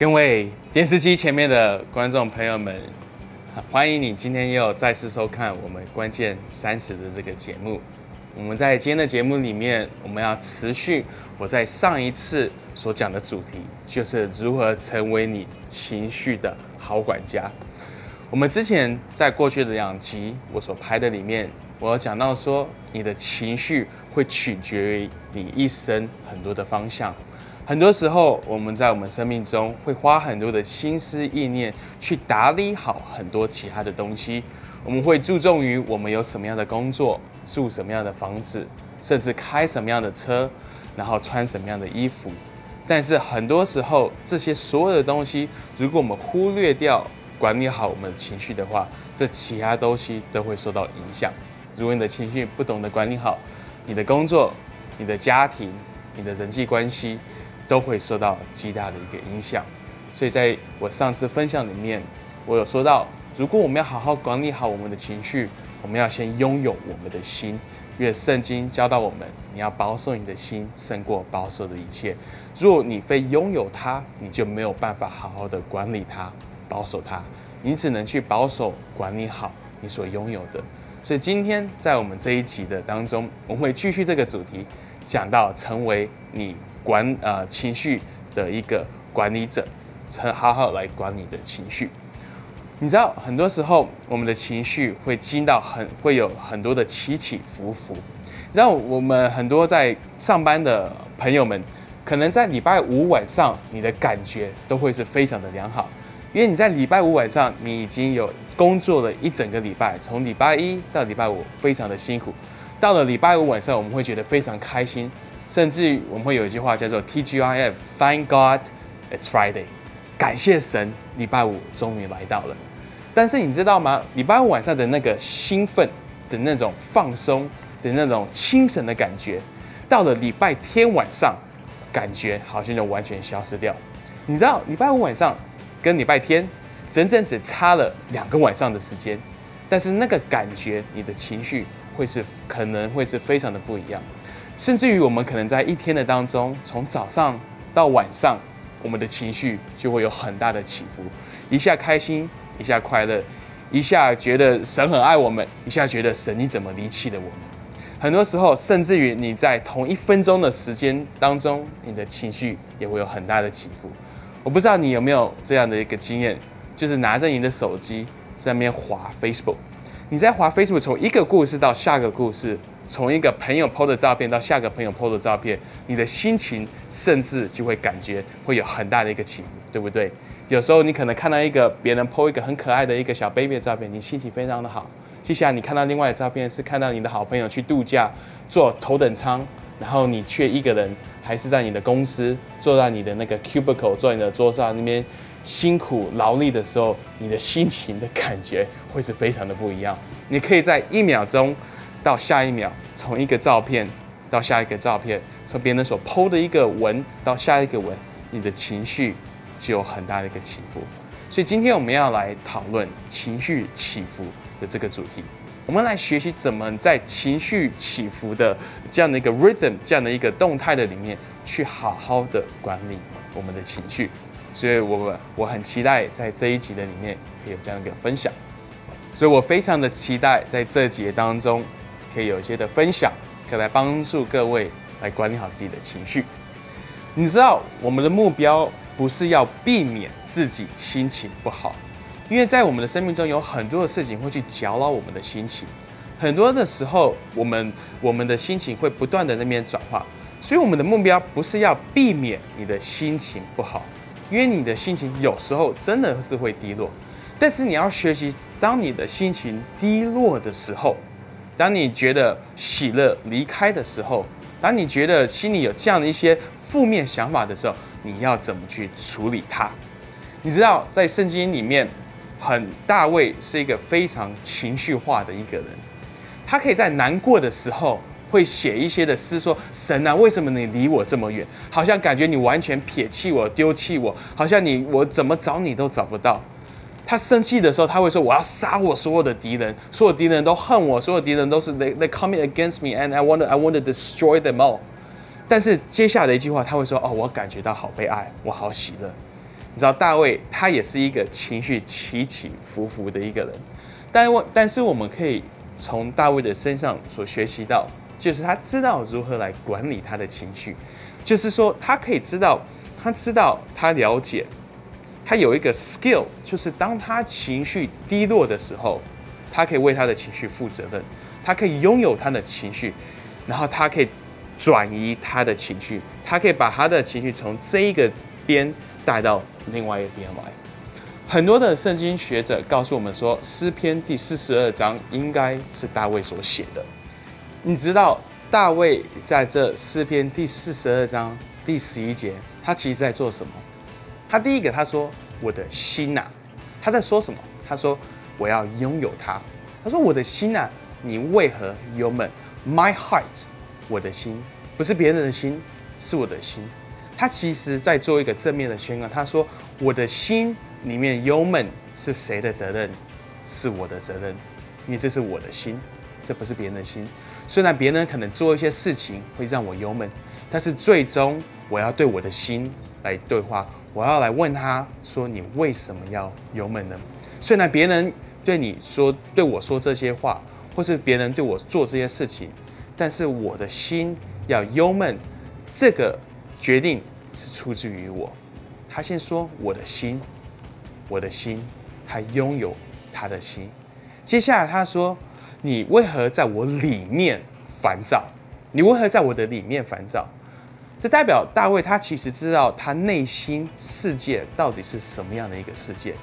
各位电视机前面的观众朋友们，欢迎你今天又再次收看我们关键三十的这个节目。我们在今天的节目里面，我们要持续我在上一次所讲的主题，就是如何成为你情绪的好管家。我们之前在过去的两集我所拍的里面，我有讲到说，你的情绪会取决于你一生很多的方向。很多时候，我们在我们生命中会花很多的心思意念去打理好很多其他的东西。我们会注重于我们有什么样的工作，住什么样的房子，甚至开什么样的车，然后穿什么样的衣服。但是很多时候，这些所有的东西，如果我们忽略掉管理好我们的情绪的话，这其他东西都会受到影响。如果你的情绪不懂得管理好，你的工作、你的家庭、你的人际关系。都会受到极大的一个影响，所以在我上次分享里面，我有说到，如果我们要好好管理好我们的情绪，我们要先拥有我们的心，因为圣经教导我们，你要保守你的心，胜过保守的一切。若你非拥有它，你就没有办法好好的管理它，保守它，你只能去保守管理好你所拥有的。所以今天在我们这一集的当中，我们会继续这个主题，讲到成为你。管呃情绪的一个管理者，成好好来管你的情绪。你知道，很多时候我们的情绪会经到很会有很多的起起伏伏。然后我们很多在上班的朋友们，可能在礼拜五晚上，你的感觉都会是非常的良好，因为你在礼拜五晚上，你已经有工作了一整个礼拜，从礼拜一到礼拜五非常的辛苦，到了礼拜五晚上，我们会觉得非常开心。甚至我们会有一句话叫做 TGIF，Thank God it's Friday，感谢神，礼拜五终于来到了。但是你知道吗？礼拜五晚上的那个兴奋的那种放松的那种清晨的感觉，到了礼拜天晚上，感觉好像就完全消失掉。你知道，礼拜五晚上跟礼拜天整整只差了两个晚上的时间，但是那个感觉，你的情绪会是可能会是非常的不一样。甚至于我们可能在一天的当中，从早上到晚上，我们的情绪就会有很大的起伏，一下开心，一下快乐，一下觉得神很爱我们，一下觉得神你怎么离弃了我们？很多时候，甚至于你在同一分钟的时间当中，你的情绪也会有很大的起伏。我不知道你有没有这样的一个经验，就是拿着你的手机在那边滑 Facebook，你在滑 Facebook，从一个故事到下个故事。从一个朋友 PO 的照片到下个朋友 PO 的照片，你的心情甚至就会感觉会有很大的一个起伏，对不对？有时候你可能看到一个别人 PO 一个很可爱的一个小 baby 的照片，你心情非常的好。接下来你看到另外的照片是看到你的好朋友去度假，坐头等舱，然后你却一个人还是在你的公司，坐在你的那个 cubicle，坐在你的桌上那边辛苦劳力的时候，你的心情的感觉会是非常的不一样。你可以在一秒钟。到下一秒，从一个照片到下一个照片，从别人所剖的一个文到下一个文，你的情绪就有很大的一个起伏。所以今天我们要来讨论情绪起伏的这个主题，我们来学习怎么在情绪起伏的这样的一个 rhythm 这样的一个动态的里面，去好好的管理我们的情绪。所以，我我很期待在这一集的里面可以有这样一个分享。所以我非常的期待在这节当中。可以有一些的分享，可以来帮助各位来管理好自己的情绪。你知道，我们的目标不是要避免自己心情不好，因为在我们的生命中有很多的事情会去搅扰我们的心情。很多的时候，我们我们的心情会不断的那边转化，所以我们的目标不是要避免你的心情不好，因为你的心情有时候真的是会低落，但是你要学习，当你的心情低落的时候。当你觉得喜乐离开的时候，当你觉得心里有这样的一些负面想法的时候，你要怎么去处理它？你知道，在圣经里面，很大卫是一个非常情绪化的一个人，他可以在难过的时候会写一些的诗，说：“神啊，为什么你离我这么远？好像感觉你完全撇弃我、丢弃我，好像你我怎么找你都找不到。”他生气的时候，他会说：“我要杀我所有的敌人，所有敌人都恨我，所有敌人都是 they they coming against me and I want I want to destroy them all。”但是接下来的一句话，他会说：“哦，我感觉到好被爱，我好喜乐。”你知道大卫他也是一个情绪起起伏伏的一个人，但我但是我们可以从大卫的身上所学习到，就是他知道如何来管理他的情绪，就是说他可以知道，他知道他了解，他有一个 skill，就是当他情绪低落的时候，他可以为他的情绪负责任，他可以拥有他的情绪，然后他可以转移他的情绪，他可以把他的情绪从这一个边带到。另外一边来，很多的圣经学者告诉我们说，诗篇第四十二章应该是大卫所写的。你知道大卫在这诗篇第四十二章第十一节，他其实在做什么？他第一个他说：“我的心呐，他在说什么？他说我要拥有它。他说我的心呐，你为何忧闷？My heart，我的心不是别人的心，是我的心。他其实在做一个正面的宣告。他说：“我的心里面忧闷是谁的责任？是我的责任，因为这是我的心，这不是别人的心。虽然别人可能做一些事情会让我忧闷，但是最终我要对我的心来对话。我要来问他说：你为什么要忧闷呢？虽然别人对你说、对我说这些话，或是别人对我做这些事情，但是我的心要忧闷，这个。”决定是出自于我。他先说我的心，我的心，他拥有他的心。接下来他说：“你为何在我里面烦躁？你为何在我的里面烦躁？”这代表大卫他其实知道他内心世界到底是什么样的一个世界。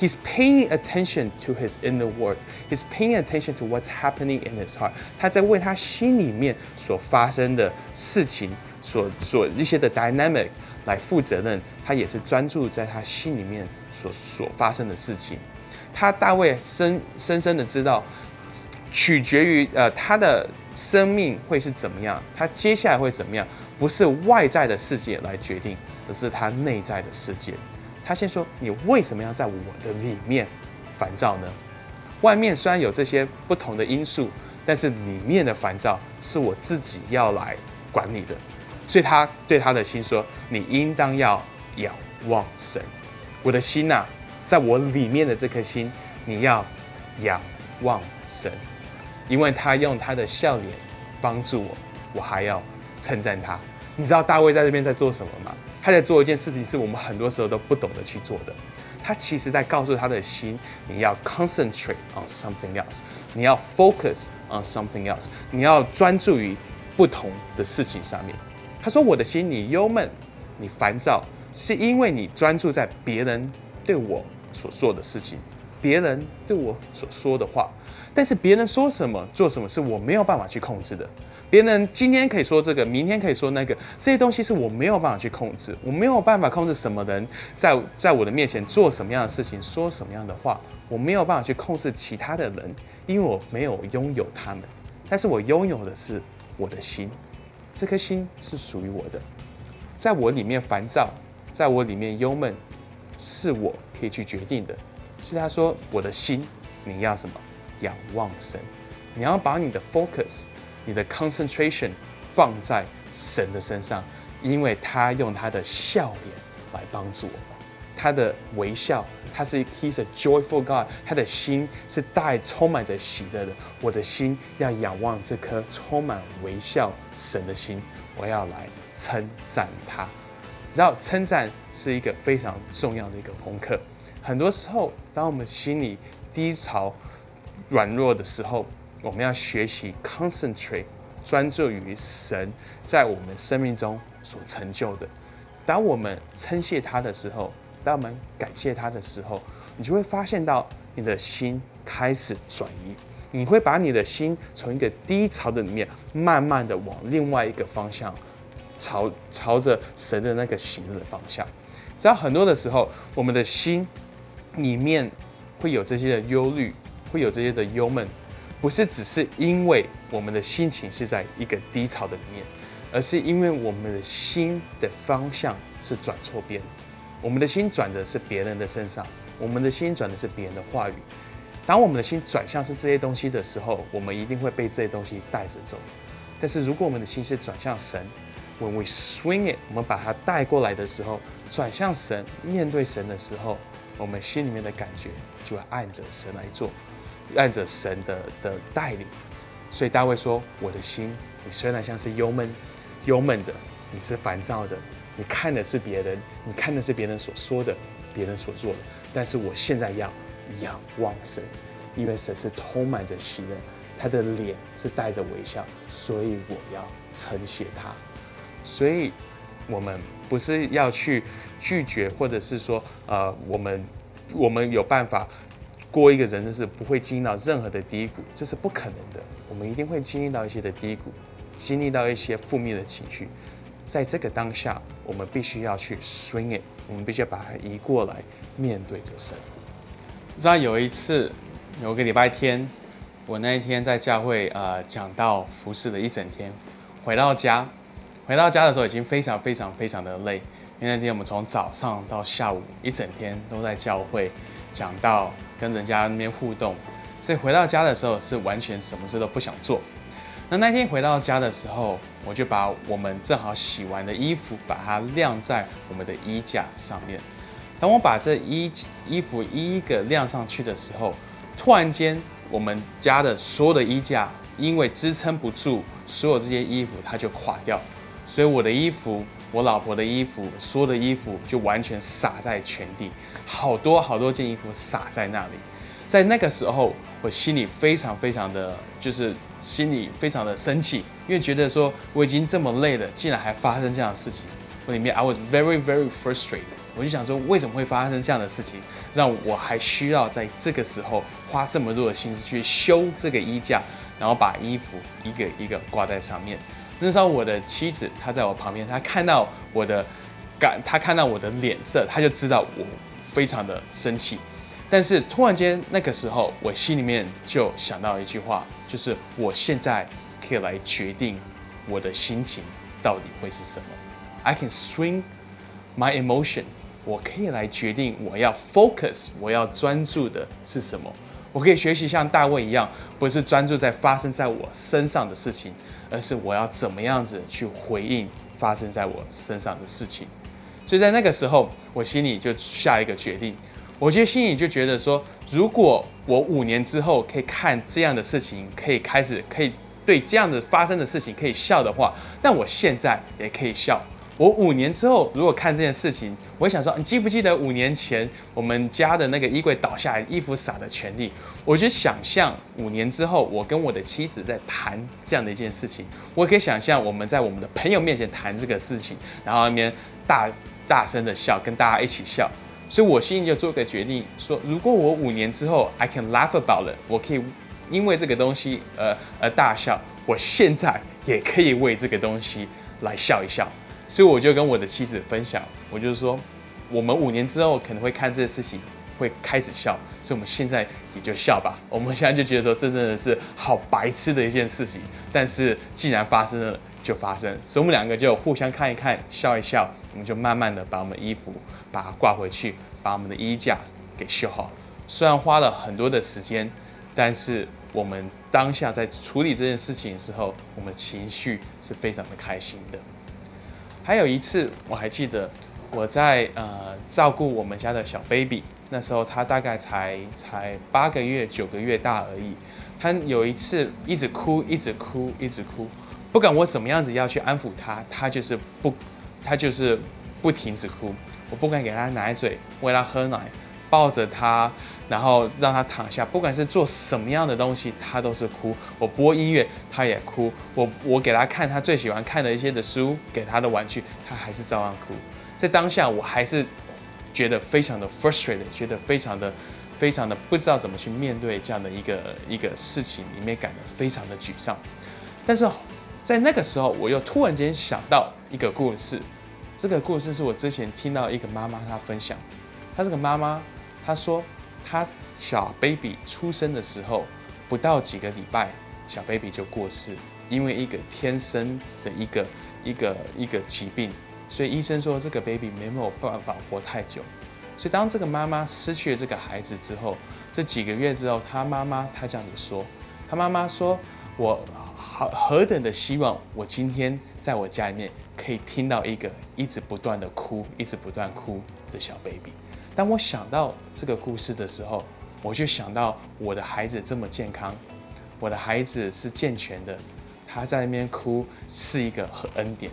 He's paying attention to his inner world. He's paying attention to what's happening in his heart. 他在为他心里面所发生的事情。所所一些的 dynamic 来负责任，他也是专注在他心里面所所发生的事情。他大卫深深深的知道，取决于呃他的生命会是怎么样，他接下来会怎么样，不是外在的世界来决定，而是他内在的世界。他先说：“你为什么要在我的里面烦躁呢？外面虽然有这些不同的因素，但是里面的烦躁是我自己要来管理的。”所以他对他的心说：“你应当要仰望神，我的心呐，在我里面的这颗心，你要仰望神，因为他用他的笑脸帮助我，我还要称赞他。你知道大卫在这边在做什么吗？他在做一件事情，是我们很多时候都不懂得去做的。他其实在告诉他的心，你要 concentrate on something else，你要 focus on something else，你要专注于不同的事情上面。”他说：“我的心，你忧闷，你烦躁，是因为你专注在别人对我所做的事情，别人对我所说的话。但是别人说什么、做什么，是我没有办法去控制的。别人今天可以说这个，明天可以说那个，这些东西是我没有办法去控制。我没有办法控制什么人在在我的面前做什么样的事情，说什么样的话。我没有办法去控制其他的人，因为我没有拥有他们。但是我拥有的是我的心。”这颗心是属于我的，在我里面烦躁，在我里面忧闷，是我可以去决定的。所以他说：“我的心，你要什么？仰望神，你要把你的 focus，你的 concentration 放在神的身上，因为他用他的笑脸来帮助我们。”他的微笑，他是 He's a joyful God，他的心是带充满着喜乐的。我的心要仰望这颗充满微笑神的心，我要来称赞他。你知道，称赞是一个非常重要的一个功课。很多时候，当我们心里低潮、软弱的时候，我们要学习 concentrate，专注于神在我们生命中所成就的。当我们称谢他的时候，当我们感谢他的时候，你就会发现到你的心开始转移，你会把你的心从一个低潮的里面，慢慢的往另外一个方向，朝朝着神的那个喜乐的方向。只要很多的时候，我们的心里面会有这些的忧虑，会有这些的忧闷，不是只是因为我们的心情是在一个低潮的里面，而是因为我们的心的方向是转错边。我们的心转的是别人的身上，我们的心转的是别人的话语。当我们的心转向是这些东西的时候，我们一定会被这些东西带着走。但是如果我们的心是转向神，When we swing it，我们把它带过来的时候，转向神，面对神的时候，我们心里面的感觉就会按着神来做，按着神的的带领。所以大卫说：“我的心，你虽然像是忧闷、忧闷的，你是烦躁的，你看的是别人，你看的是别人所说的，别人所做的，但是我现在要仰望神，因为神是充满着喜乐，他的脸是带着微笑，所以我要称谢他。所以，我们不是要去拒绝，或者是说，呃，我们我们有办法。”过一个人生是不会经历到任何的低谷，这是不可能的。我们一定会经历到一些的低谷，经历到一些负面的情绪。在这个当下，我们必须要去 swing it，我们必须要把它移过来，面对着神。知道有一次，有个礼拜天，我那一天在教会呃讲到服侍了一整天，回到家，回到家的时候已经非常非常非常的累，因为那天我们从早上到下午一整天都在教会讲到。跟人家那边互动，所以回到家的时候是完全什么事都不想做。那那天回到家的时候，我就把我们正好洗完的衣服，把它晾在我们的衣架上面。当我把这衣衣服一一个晾上去的时候，突然间我们家的所有的衣架因为支撑不住所有这些衣服，它就垮掉。所以我的衣服。我老婆的衣服，所有的衣服就完全洒在全地，好多好多件衣服洒在那里。在那个时候，我心里非常非常的就是心里非常的生气，因为觉得说我已经这么累了，竟然还发生这样的事情。我里面 I was very very frustrated，我就想说为什么会发生这样的事情，让我还需要在这个时候花这么多的心思去修这个衣架，然后把衣服一个一个挂在上面。那时候我的妻子她在我旁边，她看到我的感，她看到我的脸色，她就知道我非常的生气。但是突然间那个时候，我心里面就想到一句话，就是我现在可以来决定我的心情到底会是什么。I can swing my emotion，我可以来决定我要 focus，我要专注的是什么。我可以学习像大卫一样，不是专注在发生在我身上的事情，而是我要怎么样子去回应发生在我身上的事情。所以在那个时候，我心里就下一个决定，我觉得心里就觉得说，如果我五年之后可以看这样的事情，可以开始可以对这样的发生的事情可以笑的话，那我现在也可以笑。我五年之后如果看这件事情，我想说，你记不记得五年前我们家的那个衣柜倒下来，衣服洒的全地？我就想象五年之后，我跟我的妻子在谈这样的一件事情，我可以想象我们在我们的朋友面前谈这个事情，然后那边大大声的笑，跟大家一起笑。所以我心里就做个决定，说如果我五年之后 I can laugh about it，我可以因为这个东西而而大笑，我现在也可以为这个东西来笑一笑。所以我就跟我的妻子分享，我就是说，我们五年之后可能会看这个事情，会开始笑，所以我们现在也就笑吧。我们现在就觉得说，这真的是好白痴的一件事情，但是既然发生了，就发生。所以我们两个就互相看一看，笑一笑，我们就慢慢的把我们衣服把它挂回去，把我们的衣架给修好。虽然花了很多的时间，但是我们当下在处理这件事情的时候，我们情绪是非常的开心的。还有一次，我还记得我在呃照顾我们家的小 baby，那时候他大概才才八个月、九个月大而已。他有一次一直哭，一直哭，一直哭，不管我怎么样子要去安抚他，他就是不，他就是不停止哭。我不敢给他奶嘴，喂他喝奶。抱着他，然后让他躺下，不管是做什么样的东西，他都是哭。我播音乐，他也哭。我我给他看他最喜欢看的一些的书，给他的玩具，他还是照样哭。在当下，我还是觉得非常的 frustrated，觉得非常的非常的不知道怎么去面对这样的一个一个事情，里面感到非常的沮丧。但是在那个时候，我又突然间想到一个故事，这个故事是我之前听到一个妈妈她分享，她这个妈妈。他说，他小 baby 出生的时候，不到几个礼拜，小 baby 就过世，因为一个天生的一个一个一个疾病，所以医生说这个 baby 没有办法活太久。所以当这个妈妈失去了这个孩子之后，这几个月之后，他妈妈他这样子说，他妈妈说，我好何等的希望，我今天在我家里面可以听到一个一直不断的哭、一直不断哭的小 baby。当我想到这个故事的时候，我就想到我的孩子这么健康，我的孩子是健全的，他在那边哭是一个恩典。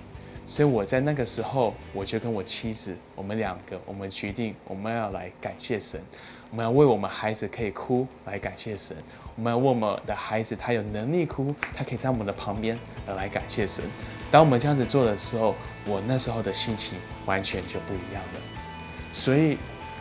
所以我在那个时候，我就跟我妻子，我们两个，我们决定我们要来感谢神，我们要为我们孩子可以哭来感谢神，我们要为我们的孩子他有能力哭，他可以在我们的旁边而来感谢神。当我们这样子做的时候，我那时候的心情完全就不一样了。所以，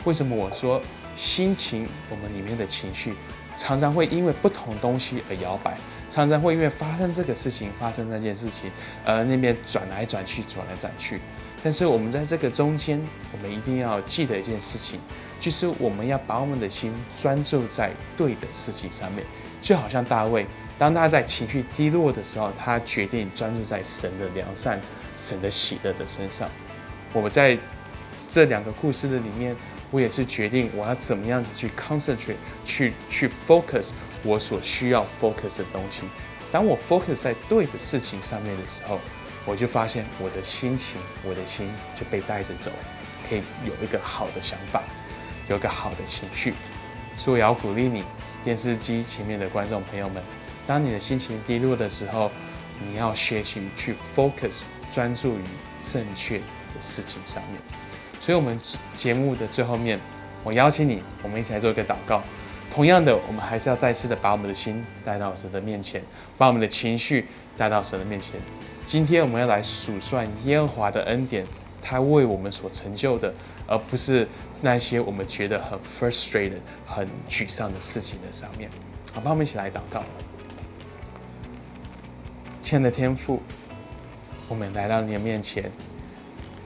为什么我说心情，我们里面的情绪常常会因为不同东西而摇摆？常常会因为发生这个事情，发生那件事情，呃，那边转来转去，转来转去。但是我们在这个中间，我们一定要记得一件事情，就是我们要把我们的心专注在对的事情上面。就好像大卫，当他在情绪低落的时候，他决定专注在神的良善、神的喜乐的身上。我们在这两个故事的里面，我也是决定我要怎么样子去 concentrate，去去 focus。我所需要 focus 的东西，当我 focus 在对的事情上面的时候，我就发现我的心情，我的心就被带着走，可以有一个好的想法，有一个好的情绪。所以我要鼓励你，电视机前面的观众朋友们，当你的心情低落的时候，你要学习去 focus，专注于正确的事情上面。所以，我们节目的最后面，我邀请你，我们一起来做一个祷告。同样的，我们还是要再次的把我们的心带到神的面前，把我们的情绪带到神的面前。今天我们要来数算耶和华的恩典，他为我们所成就的，而不是那些我们觉得很 frustrated、很沮丧的事情的上面。好，帮我们一起来祷告。亲爱的天父，我们来到你的面前，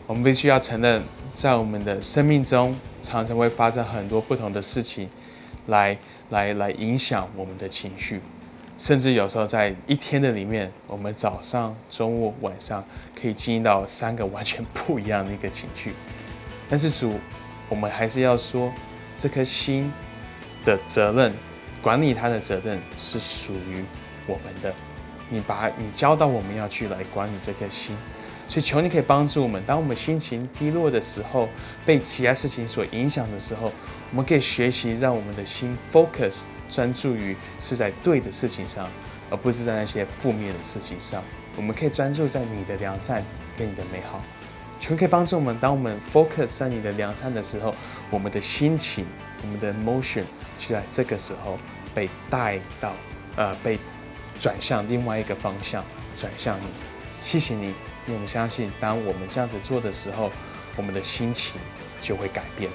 我们必须要承认，在我们的生命中，常常会发生很多不同的事情。来来来影响我们的情绪，甚至有时候在一天的里面，我们早上、中午、晚上可以经历到三个完全不一样的一个情绪。但是主，我们还是要说，这颗心的责任，管理它的责任是属于我们的。你把你教到我们要去来管理这颗心。所以求你可以帮助我们，当我们心情低落的时候，被其他事情所影响的时候，我们可以学习让我们的心 focus 专注于是在对的事情上，而不是在那些负面的事情上。我们可以专注在你的良善跟你的美好。求可以帮助我们，当我们 focus 在你的良善的时候，我们的心情、我们的 emotion 就在这个时候被带到，呃，被转向另外一个方向，转向你。谢谢你。因为我们相信，当我们这样子做的时候，我们的心情就会改变，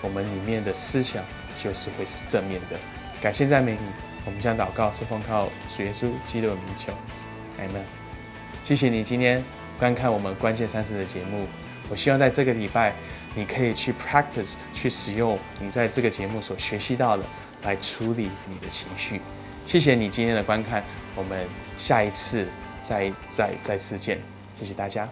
我们里面的思想就是会是正面的。感谢赞美你，我们将祷告是奉靠主耶稣基督的名求，Amen。谢谢你今天观看我们关键三十的节目。我希望在这个礼拜，你可以去 practice，去使用你在这个节目所学习到的，来处理你的情绪。谢谢你今天的观看，我们下一次再再再次见。谢谢大家。